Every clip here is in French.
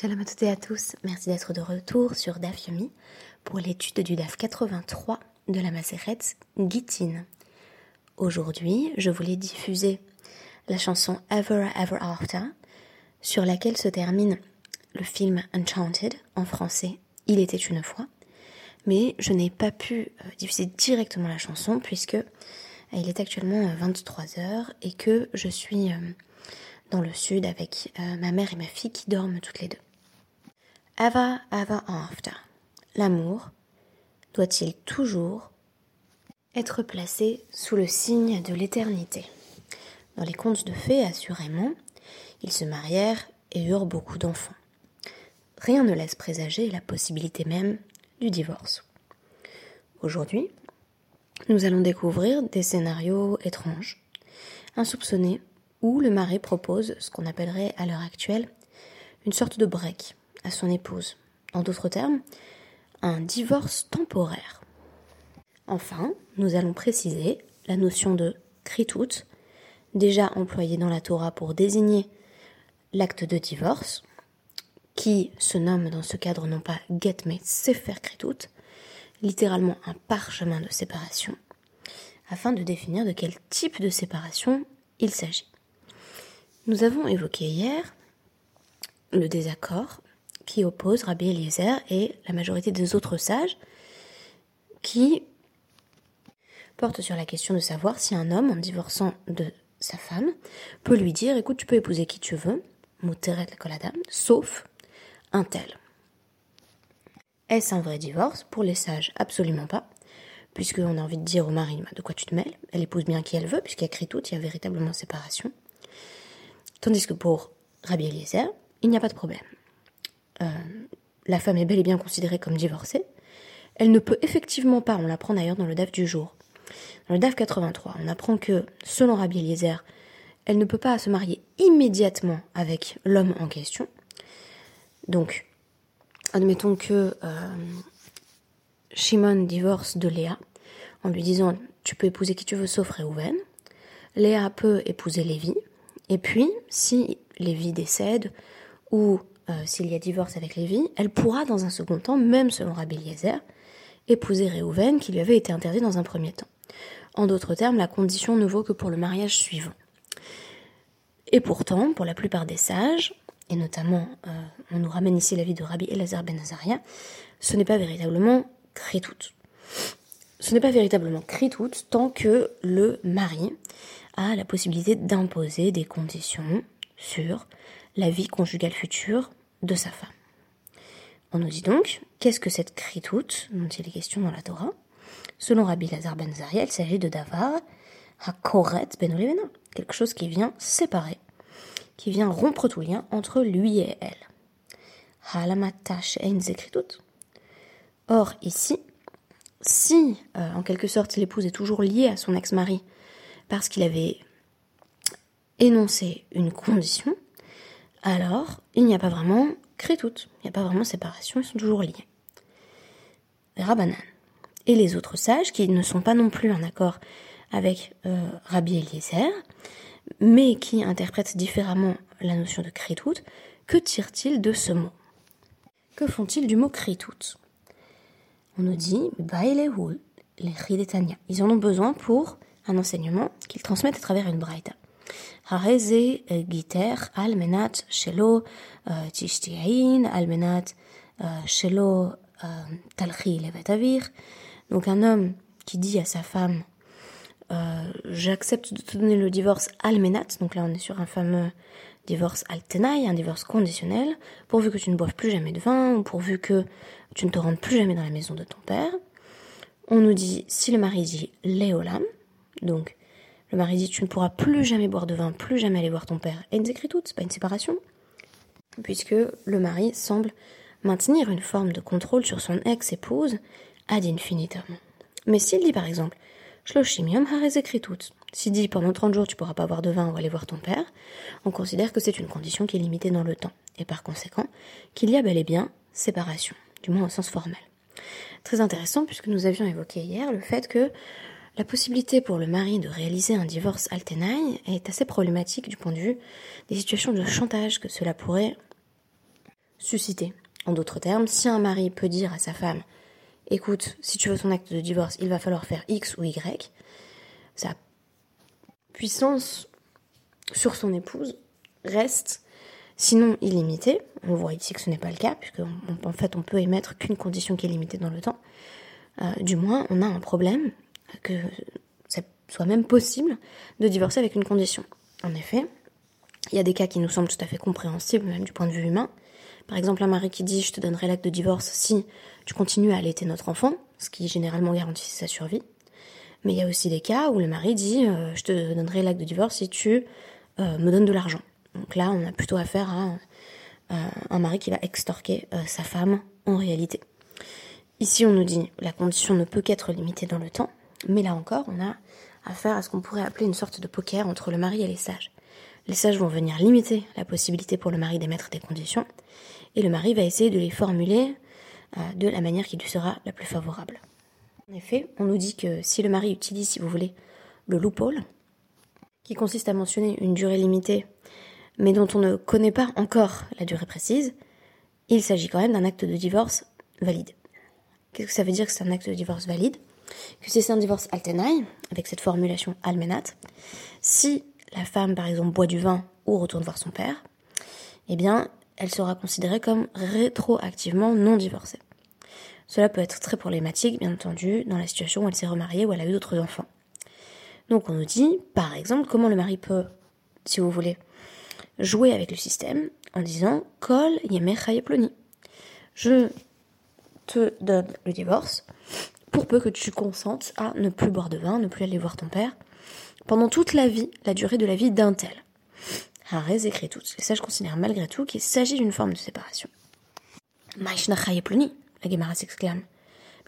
Shalom à toutes et à tous, merci d'être de retour sur DAF Yomi pour l'étude du DAF 83 de la Maseret Gittin. Aujourd'hui, je voulais diffuser la chanson Ever Ever After, sur laquelle se termine le film Enchanted en français Il était une fois, mais je n'ai pas pu euh, diffuser directement la chanson puisque euh, il est actuellement 23h euh, et que je suis dans le sud avec ma mère et ma fille qui dorment toutes les deux. Ever, ever after. L'amour doit-il toujours être placé sous le signe de l'éternité? Dans les contes de fées, assurément, ils se marièrent et eurent beaucoup d'enfants. Rien ne laisse présager la possibilité même du divorce. Aujourd'hui, nous allons découvrir des scénarios étranges, insoupçonnés où le mari propose ce qu'on appellerait à l'heure actuelle une sorte de break à son épouse. En d'autres termes, un divorce temporaire. Enfin, nous allons préciser la notion de kritout, déjà employée dans la Torah pour désigner l'acte de divorce, qui se nomme dans ce cadre non pas get mais sefer kritout, littéralement un parchemin de séparation, afin de définir de quel type de séparation il s'agit. Nous avons évoqué hier le désaccord qui oppose Rabbi Eliezer et la majorité des autres sages qui porte sur la question de savoir si un homme, en divorçant de sa femme, peut lui dire écoute, tu peux épouser qui tu veux, Mouteret Koladam, sauf un tel. Est-ce un vrai divorce Pour les sages, absolument pas. Puisqu'on a envie de dire au mari, de quoi tu te mêles? Elle épouse bien qui elle veut, puisqu'il y a tout, il y a véritablement séparation. Tandis que pour Rabbi Eliezer, il n'y a pas de problème. Euh, la femme est bel et bien considérée comme divorcée. Elle ne peut effectivement pas, on l'apprend d'ailleurs dans le DAF du jour. Dans le DAF 83, on apprend que, selon Rabbi Eliezer, elle ne peut pas se marier immédiatement avec l'homme en question. Donc, admettons que euh, Shimon divorce de Léa en lui disant Tu peux épouser qui tu veux sauf Réhouven. Léa peut épouser Lévi, et puis, si Lévi décède ou euh, s'il y a divorce avec Lévi, elle pourra dans un second temps, même selon Rabbi Eliezer, épouser Réhouven qui lui avait été interdit dans un premier temps. En d'autres termes, la condition ne vaut que pour le mariage suivant. Et pourtant, pour la plupart des sages, et notamment euh, on nous ramène ici la vie de Rabbi Elazar ben Azaria, ce n'est pas véritablement kritout. Ce n'est pas véritablement kritout tant que le mari a la possibilité d'imposer des conditions sur la vie conjugale future de sa femme. On nous dit donc, qu'est-ce que cette kritout dont il est question dans la Torah? Selon Rabbi Lazar ben Zaria, il s'agit de davar hakoret ben quelque chose qui vient séparer, qui vient rompre tout lien entre lui et elle. Halamatash ein Or, ici, si, euh, en quelque sorte, l'épouse est toujours liée à son ex-mari parce qu'il avait énoncé une condition, alors il n'y a pas vraiment tout, il n'y a pas vraiment séparation, ils sont toujours liés. Rabbanan. Et les autres sages, qui ne sont pas non plus en accord avec euh, Rabbi Eliezer, mais qui interprètent différemment la notion de kritout, que tirent-ils de ce mot? Que font-ils du mot kritout On nous dit, les Ridetania. Ils en ont besoin pour un enseignement qu'ils transmettent à travers une braïta. Giter almenat shelo tishtiain almenat shelo talchi levatavir. Donc un homme qui dit à sa femme euh, j'accepte de te donner le divorce almenat, donc là on est sur un fameux divorce altenai, un divorce conditionnel, pourvu que tu ne boives plus jamais de vin, ou pourvu que tu ne te rendes plus jamais dans la maison de ton père. On nous dit, si le mari dit léolam, donc, le mari dit Tu ne pourras plus jamais boire de vin, plus jamais aller voir ton père. Et une écrit c'est pas une séparation. Puisque le mari semble maintenir une forme de contrôle sur son ex-épouse ad infinitum. Mais s'il dit par exemple Shloshimium hares tout, s'il dit pendant 30 jours tu pourras pas boire de vin ou aller voir ton père, on considère que c'est une condition qui est limitée dans le temps, et par conséquent qu'il y a bel et bien séparation, du moins au sens formel. Très intéressant puisque nous avions évoqué hier le fait que la possibilité pour le mari de réaliser un divorce altenaï est assez problématique du point de vue des situations de chantage que cela pourrait susciter. En d'autres termes, si un mari peut dire à sa femme écoute, si tu veux ton acte de divorce, il va falloir faire X ou Y, sa puissance sur son épouse reste sinon illimitée. On voit ici que ce n'est pas le cas, puisque en fait on peut émettre qu'une condition qui est limitée dans le temps. Euh, du moins, on a un problème que ça soit même possible de divorcer avec une condition. En effet, il y a des cas qui nous semblent tout à fait compréhensibles, même du point de vue humain. Par exemple, un mari qui dit je te donnerai l'acte de divorce si tu continues à allaiter notre enfant, ce qui généralement garantit sa survie. Mais il y a aussi des cas où le mari dit euh, je te donnerai l'acte de divorce si tu euh, me donnes de l'argent. Donc là, on a plutôt affaire à euh, un mari qui va extorquer sa femme en réalité. Ici, on nous dit la condition ne peut qu'être limitée dans le temps, mais là encore, on a affaire à ce qu'on pourrait appeler une sorte de poker entre le mari et les sages. Les sages vont venir limiter la possibilité pour le mari d'émettre des conditions, et le mari va essayer de les formuler euh, de la manière qui lui sera la plus favorable. En effet, on nous dit que si le mari utilise, si vous voulez, le loophole, qui consiste à mentionner une durée limitée, mais dont on ne connaît pas encore la durée précise, il s'agit quand même d'un acte de divorce valide. Qu'est-ce que ça veut dire que c'est un acte de divorce valide? Que si c'est un divorce altenai, avec cette formulation almenat, si la femme, par exemple, boit du vin ou retourne voir son père, eh bien, elle sera considérée comme rétroactivement non divorcée. Cela peut être très problématique, bien entendu, dans la situation où elle s'est remariée ou elle a eu d'autres enfants. Donc on nous dit, par exemple, comment le mari peut, si vous voulez, jouer avec le système en disant Kol yemer. Je te donne le divorce pour peu que tu consentes à ne plus boire de vin, ne plus aller voir ton père pendant toute la vie, la durée de la vie d'un tel. Harez écrit tout. Et ça, je considère malgré tout qu'il s'agit d'une forme de séparation. ploni, la Gemara s'exclame.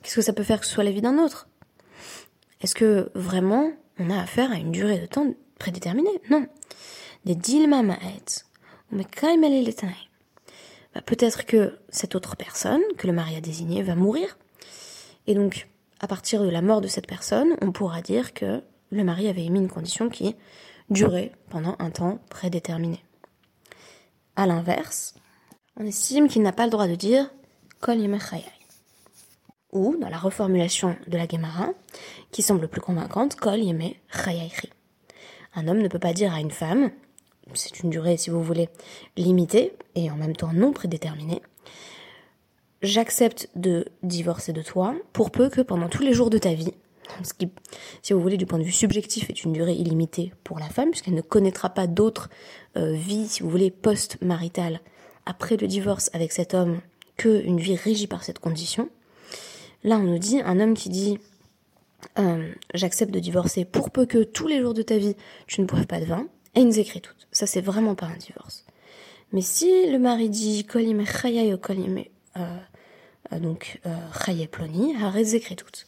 Qu'est-ce que ça peut faire que ce soit la vie d'un autre? Est-ce que vraiment on a affaire à une durée de temps prédéterminée? Non. Des ma'et, bah, Peut-être que cette autre personne, que le mari a désignée, va mourir. Et donc, à partir de la mort de cette personne, on pourra dire que le mari avait émis une condition qui durer pendant un temps prédéterminé. A l'inverse, on estime qu'il n'a pas le droit de dire Kol ou, dans la reformulation de la Gemara, qui semble plus convaincante, Kol Yeme Un homme ne peut pas dire à une femme, c'est une durée, si vous voulez, limitée et en même temps non prédéterminée, j'accepte de divorcer de toi pour peu que pendant tous les jours de ta vie, ce qui, si vous voulez, du point de vue subjectif, est une durée illimitée pour la femme, puisqu'elle ne connaîtra pas d'autres euh, vies, si vous voulez, post-maritales après le divorce avec cet homme qu'une vie régie par cette condition. Là, on nous dit, un homme qui dit euh, j'accepte de divorcer pour peu que tous les jours de ta vie tu ne boives pas de vin, et il nous écrit toutes. Ça, c'est vraiment pas un divorce. Mais si le mari dit kolime chayay kolime, euh, euh, donc chayay ploni, arrête écrit toutes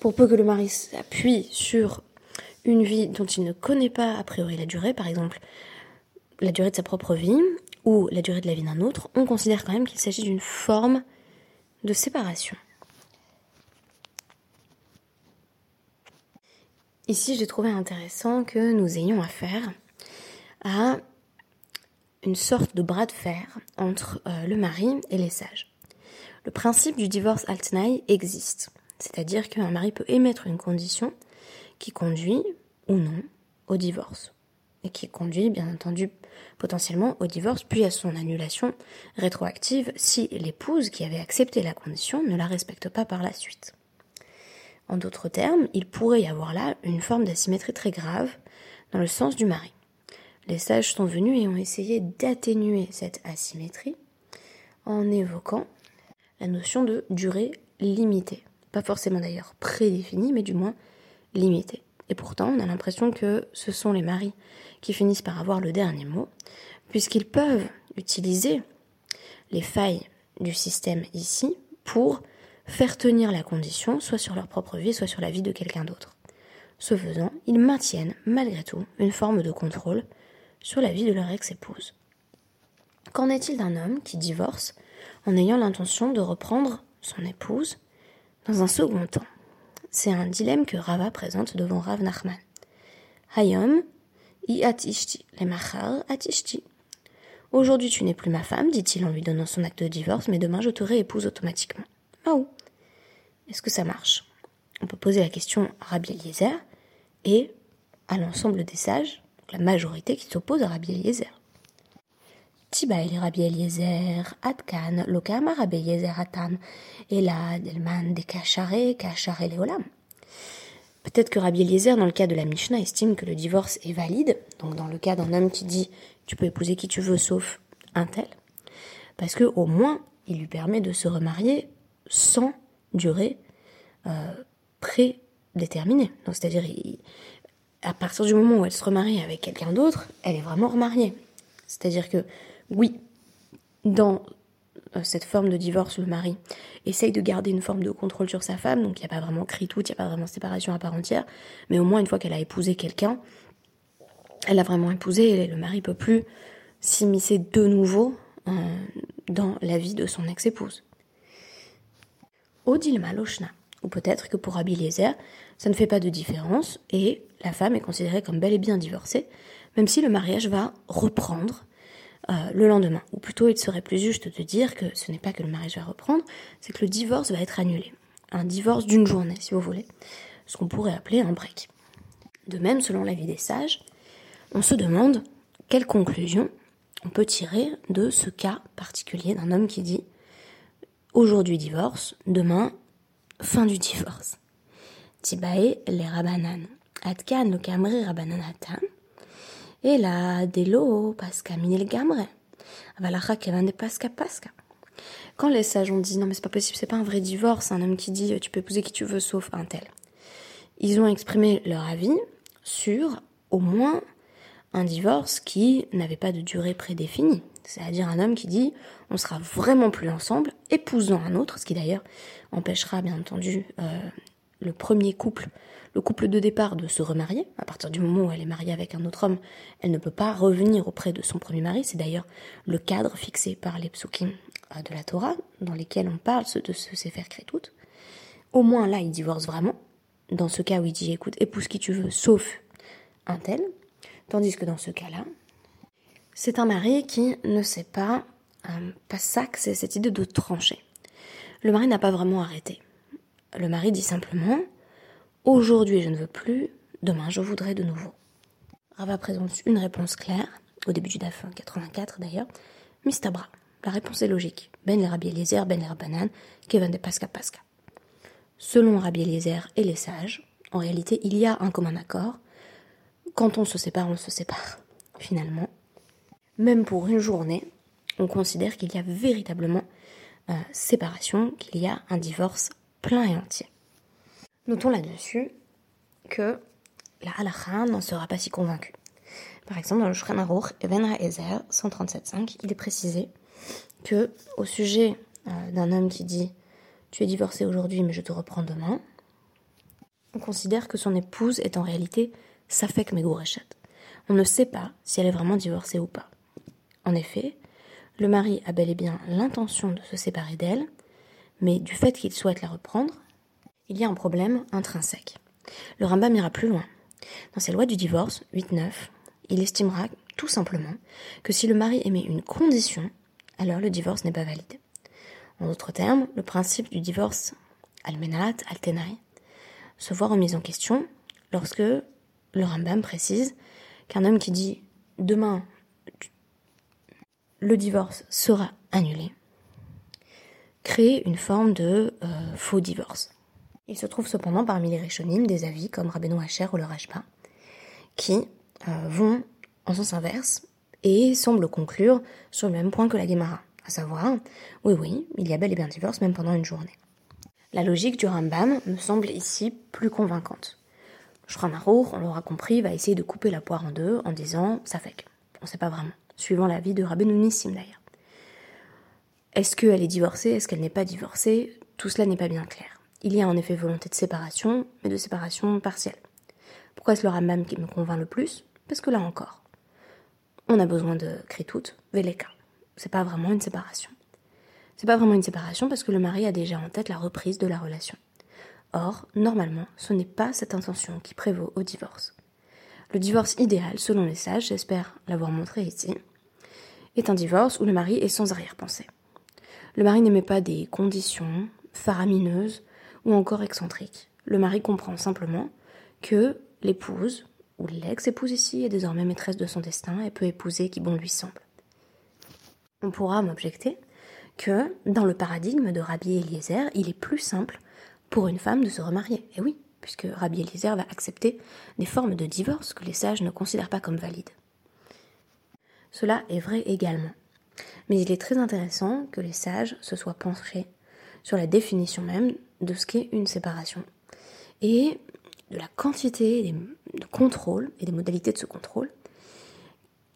pour peu que le mari s'appuie sur une vie dont il ne connaît pas a priori la durée, par exemple la durée de sa propre vie ou la durée de la vie d'un autre, on considère quand même qu'il s'agit d'une forme de séparation. Ici, j'ai trouvé intéressant que nous ayons affaire à une sorte de bras de fer entre euh, le mari et les sages. Le principe du divorce altnaï existe. C'est-à-dire qu'un mari peut émettre une condition qui conduit ou non au divorce. Et qui conduit, bien entendu, potentiellement au divorce, puis à son annulation rétroactive si l'épouse qui avait accepté la condition ne la respecte pas par la suite. En d'autres termes, il pourrait y avoir là une forme d'asymétrie très grave dans le sens du mari. Les sages sont venus et ont essayé d'atténuer cette asymétrie en évoquant la notion de durée limitée pas forcément d'ailleurs prédéfinie, mais du moins limitée. Et pourtant, on a l'impression que ce sont les maris qui finissent par avoir le dernier mot, puisqu'ils peuvent utiliser les failles du système ici pour faire tenir la condition, soit sur leur propre vie, soit sur la vie de quelqu'un d'autre. Ce faisant, ils maintiennent, malgré tout, une forme de contrôle sur la vie de leur ex-épouse. Qu'en est-il d'un homme qui divorce en ayant l'intention de reprendre son épouse dans un second temps, c'est un dilemme que Rava présente devant Rav Nachman. Hayom, i atishti, le machar atishti. Aujourd'hui, tu n'es plus ma femme, dit-il en lui donnant son acte de divorce, mais demain, je te réépouse automatiquement. Où Est-ce que ça marche? On peut poser la question à Rabbi Eliezer et à l'ensemble des sages, la majorité qui s'oppose à Rabbi Eliezer. Rabbi Eliezer, Adkan, Lokama Rabbi Eliezer Atam, Elad, Elman, Dekachare, Kachare Leolam. Peut-être que Rabbi Eliezer, dans le cas de la Mishnah, estime que le divorce est valide, donc dans le cas d'un homme qui dit tu peux épouser qui tu veux sauf un tel, parce que au moins il lui permet de se remarier sans durée euh, prédéterminée. Donc c'est-à-dire à partir du moment où elle se remarie avec quelqu'un d'autre, elle est vraiment remariée. C'est-à-dire que oui, dans euh, cette forme de divorce, le mari essaye de garder une forme de contrôle sur sa femme, donc il n'y a pas vraiment cri tout, il n'y a pas vraiment séparation à part entière, mais au moins une fois qu'elle a épousé quelqu'un, elle a vraiment épousé et le mari peut plus s'immiscer de nouveau euh, dans la vie de son ex-épouse. Odilma Lochna, ou peut-être que pour Eliezer, ça ne fait pas de différence et la femme est considérée comme bel et bien divorcée, même si le mariage va reprendre euh, le lendemain. Ou plutôt, il serait plus juste de dire que ce n'est pas que le mariage va reprendre, c'est que le divorce va être annulé. Un divorce d'une journée, si vous voulez. Ce qu'on pourrait appeler un break. De même, selon l'avis des sages, on se demande quelle conclusion on peut tirer de ce cas particulier d'un homme qui dit aujourd'hui divorce, demain fin du divorce. Tibae les rabanan. Atkan le kamri rabananatam. Et là, delo, pasca minel gamre. Avalacha kevan de pasca pasca. Quand les sages ont dit non mais c'est pas possible, c'est pas un vrai divorce, un homme qui dit tu peux épouser qui tu veux sauf un tel. Ils ont exprimé leur avis sur au moins un divorce qui n'avait pas de durée prédéfinie. C'est-à-dire un homme qui dit on sera vraiment plus ensemble, épousant un autre, ce qui d'ailleurs empêchera bien entendu euh, le premier couple, le couple de départ de se remarier. À partir du moment où elle est mariée avec un autre homme, elle ne peut pas revenir auprès de son premier mari. C'est d'ailleurs le cadre fixé par les psukim de la Torah, dans lesquels on parle de ce Sefer Kretout. Au moins là, il divorce vraiment. Dans ce cas où il dit écoute, épouse qui tu veux, sauf un tel, Tandis que dans ce cas-là, c'est un mari qui ne sait pas, euh, pas ça que c'est cette idée de trancher. Le mari n'a pas vraiment arrêté. Le mari dit simplement Aujourd'hui je ne veux plus, demain je voudrais de nouveau. Rava présente une réponse claire, au début du DAF 84 d'ailleurs, Mistabra. La réponse est logique. Ben les Rabbi Eliezer, Ben les Rabbanan, Kevin de Pasca Pasca. Selon Rabbi Eliezer et les sages, en réalité il y a un commun accord, quand on se sépare, on se sépare, finalement. Même pour une journée, on considère qu'il y a véritablement euh, séparation, qu'il y a un divorce plein et entier. Notons là-dessus que la halakha n'en sera pas si convaincue. Par exemple, dans le Shulchan Aruch, Even Ezer 137.5, il est précisé que au sujet euh, d'un homme qui dit tu es divorcé aujourd'hui mais je te reprends demain, on considère que son épouse est en réalité Safek Megourechet. On ne sait pas si elle est vraiment divorcée ou pas. En effet, le mari a bel et bien l'intention de se séparer d'elle, mais du fait qu'il souhaite la reprendre, il y a un problème intrinsèque. Le Rambam ira plus loin. Dans ses lois du divorce, 8-9, il estimera tout simplement que si le mari émet une condition, alors le divorce n'est pas valide. En d'autres termes, le principe du divorce almenat, altenai, se voit remis en question lorsque le Rambam précise qu'un homme qui dit demain le divorce sera annulé crée une forme de euh, faux divorce. Il se trouve cependant parmi les Rishonim des avis comme Rabbeinu Hacher ou le Rajba qui euh, vont en sens inverse et semblent conclure sur le même point que la Gemara, à savoir, oui oui, il y a bel et bien divorce même pendant une journée. La logique du Rambam me semble ici plus convaincante. Shulchan on l'aura compris, va essayer de couper la poire en deux en disant ça fait. On ne sait pas vraiment, suivant l'avis de Rabbeinu Nissim d'ailleurs. Est-ce qu'elle est divorcée? Est-ce qu'elle n'est pas divorcée? Tout cela n'est pas bien clair. Il y a en effet volonté de séparation, mais de séparation partielle. Pourquoi est-ce le Rambam qui me convainc le plus? Parce que là encore, on a besoin de Kritout, Veleka. C'est pas vraiment une séparation. C'est pas vraiment une séparation parce que le mari a déjà en tête la reprise de la relation. Or, normalement, ce n'est pas cette intention qui prévaut au divorce. Le divorce idéal, selon les sages, j'espère l'avoir montré ici, est un divorce où le mari est sans arrière-pensée. Le mari n'émet pas des conditions faramineuses ou encore excentriques. Le mari comprend simplement que l'épouse, ou l'ex-épouse ici, est désormais maîtresse de son destin et peut épouser qui bon lui semble. On pourra m'objecter que dans le paradigme de Rabbi Eliezer, il est plus simple pour une femme de se remarier. Et oui, puisque Rabbi Eliezer va accepter des formes de divorce que les sages ne considèrent pas comme valides. Cela est vrai également. Mais il est très intéressant que les sages se soient penchés sur la définition même de ce qu'est une séparation et de la quantité de contrôle et des modalités de ce contrôle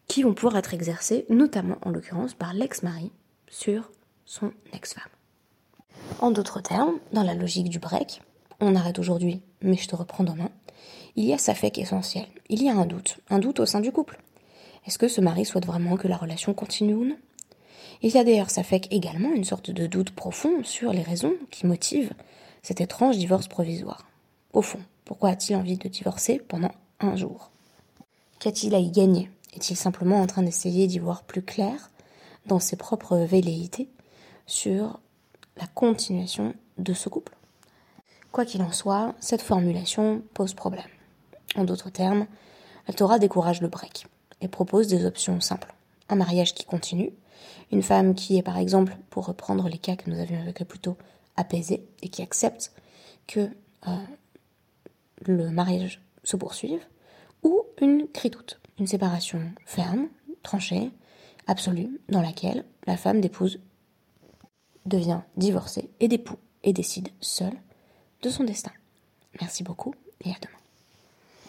qui vont pouvoir être exercées, notamment en l'occurrence par l'ex-mari sur son ex-femme. En d'autres termes, dans la logique du break, on arrête aujourd'hui, mais je te reprends demain, il y a sa fait essentiel. Il y a un doute, un doute au sein du couple. Est-ce que ce mari souhaite vraiment que la relation continue ou non? Il y a d'ailleurs ça fait également une sorte de doute profond sur les raisons qui motivent cet étrange divorce provisoire. Au fond, pourquoi a-t-il envie de divorcer pendant un jour? Qu'a-t-il à y gagner? Est-il simplement en train d'essayer d'y voir plus clair dans ses propres velléités sur la continuation de ce couple? Quoi qu'il en soit, cette formulation pose problème. En d'autres termes, la Torah décourage le break et propose des options simples. Un mariage qui continue, une femme qui est par exemple, pour reprendre les cas que nous avions évoqués plus tôt, apaisée et qui accepte que euh, le mariage se poursuive, ou une critoute, une séparation ferme, tranchée, absolue, dans laquelle la femme d'épouse devient divorcée et d'époux et décide seule de son destin. Merci beaucoup et à demain.